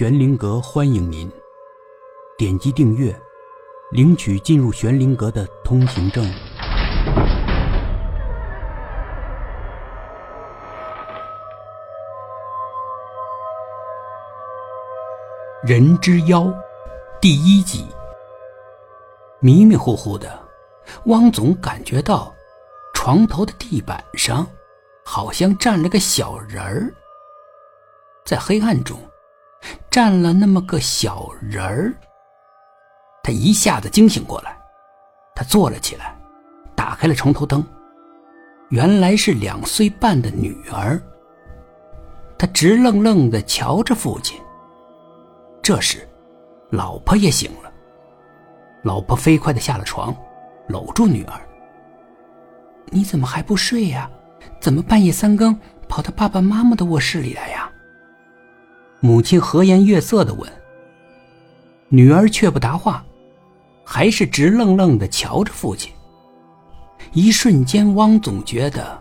玄灵阁欢迎您，点击订阅，领取进入玄灵阁的通行证。人之妖，第一集。迷迷糊糊的，汪总感觉到床头的地板上好像站了个小人儿，在黑暗中站了那么个小人儿。他一下子惊醒过来，他坐了起来，打开了床头灯，原来是两岁半的女儿。他直愣愣的瞧着父亲。这时，老婆也醒了。老婆飞快的下了床，搂住女儿：“你怎么还不睡呀？怎么半夜三更跑到爸爸妈妈的卧室里来呀？”母亲和颜悦色的问。女儿却不答话，还是直愣愣的瞧着父亲。一瞬间，汪总觉得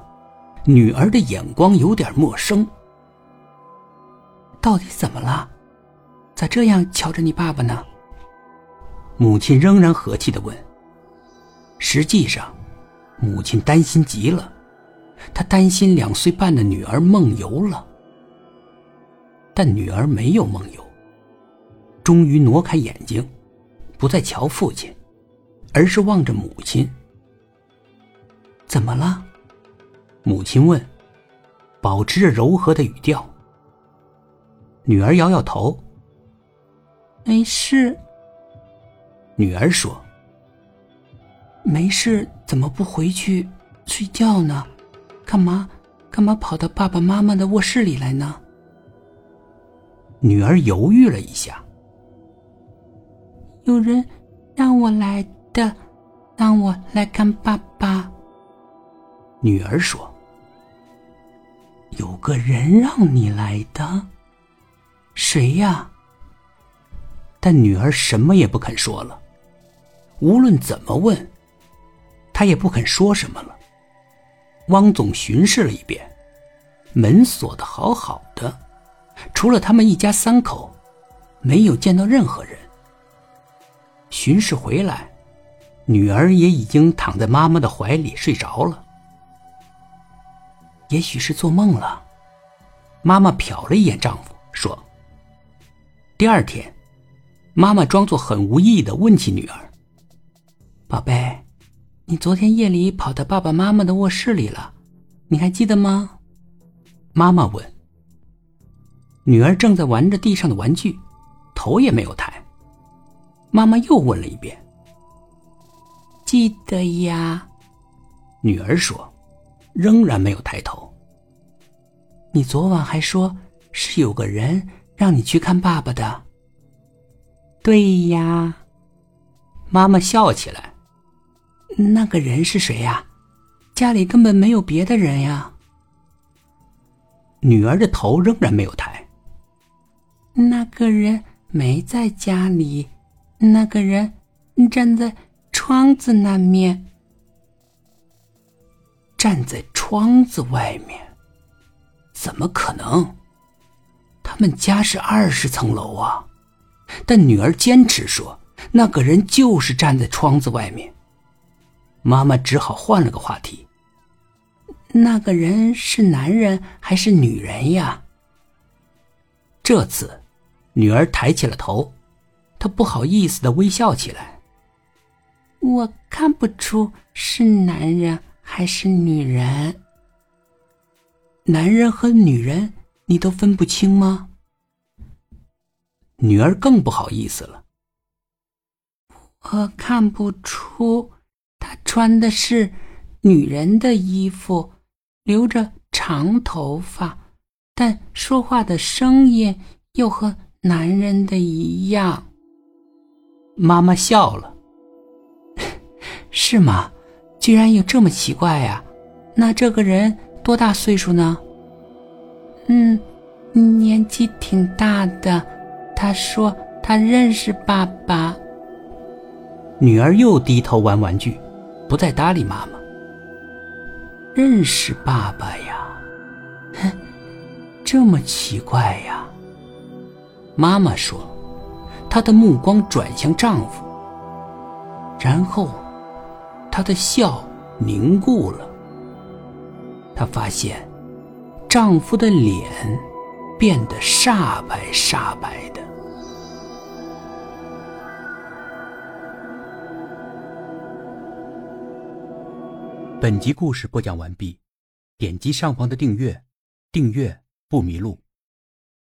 女儿的眼光有点陌生。到底怎么了？咋这样瞧着你爸爸呢？母亲仍然和气的问。实际上，母亲担心极了，她担心两岁半的女儿梦游了。但女儿没有梦游，终于挪开眼睛，不再瞧父亲，而是望着母亲。怎么了？母亲问，保持着柔和的语调。女儿摇摇头，没事。女儿说：“没事，怎么不回去睡觉呢？干嘛？干嘛跑到爸爸妈妈的卧室里来呢？”女儿犹豫了一下：“有人让我来的，让我来看爸爸。”女儿说：“有个人让你来的，谁呀？”但女儿什么也不肯说了。无论怎么问，她也不肯说什么了。汪总巡视了一遍，门锁的好好的，除了他们一家三口，没有见到任何人。巡视回来，女儿也已经躺在妈妈的怀里睡着了。也许是做梦了，妈妈瞟了一眼丈夫，说：“第二天，妈妈装作很无意的问起女儿。”宝贝，你昨天夜里跑到爸爸妈妈的卧室里了，你还记得吗？妈妈问。女儿正在玩着地上的玩具，头也没有抬。妈妈又问了一遍。记得呀，女儿说，仍然没有抬头。你昨晚还说是有个人让你去看爸爸的。对呀，妈妈笑起来。那个人是谁呀？家里根本没有别的人呀。女儿的头仍然没有抬。那个人没在家里，那个人站在窗子那面，站在窗子外面，怎么可能？他们家是二十层楼啊！但女儿坚持说，那个人就是站在窗子外面。妈妈只好换了个话题。那个人是男人还是女人呀？这次，女儿抬起了头，她不好意思的微笑起来。我看不出是男人还是女人。男人和女人你都分不清吗？女儿更不好意思了。我看不出。他穿的是女人的衣服，留着长头发，但说话的声音又和男人的一样。妈妈笑了，是吗？居然有这么奇怪呀？那这个人多大岁数呢？嗯，年纪挺大的。他说他认识爸爸。女儿又低头玩玩具。不再搭理妈妈。认识爸爸呀？哼，这么奇怪呀？妈妈说，她的目光转向丈夫，然后她的笑凝固了。她发现丈夫的脸变得煞白煞白的。本集故事播讲完毕，点击上方的订阅，订阅不迷路。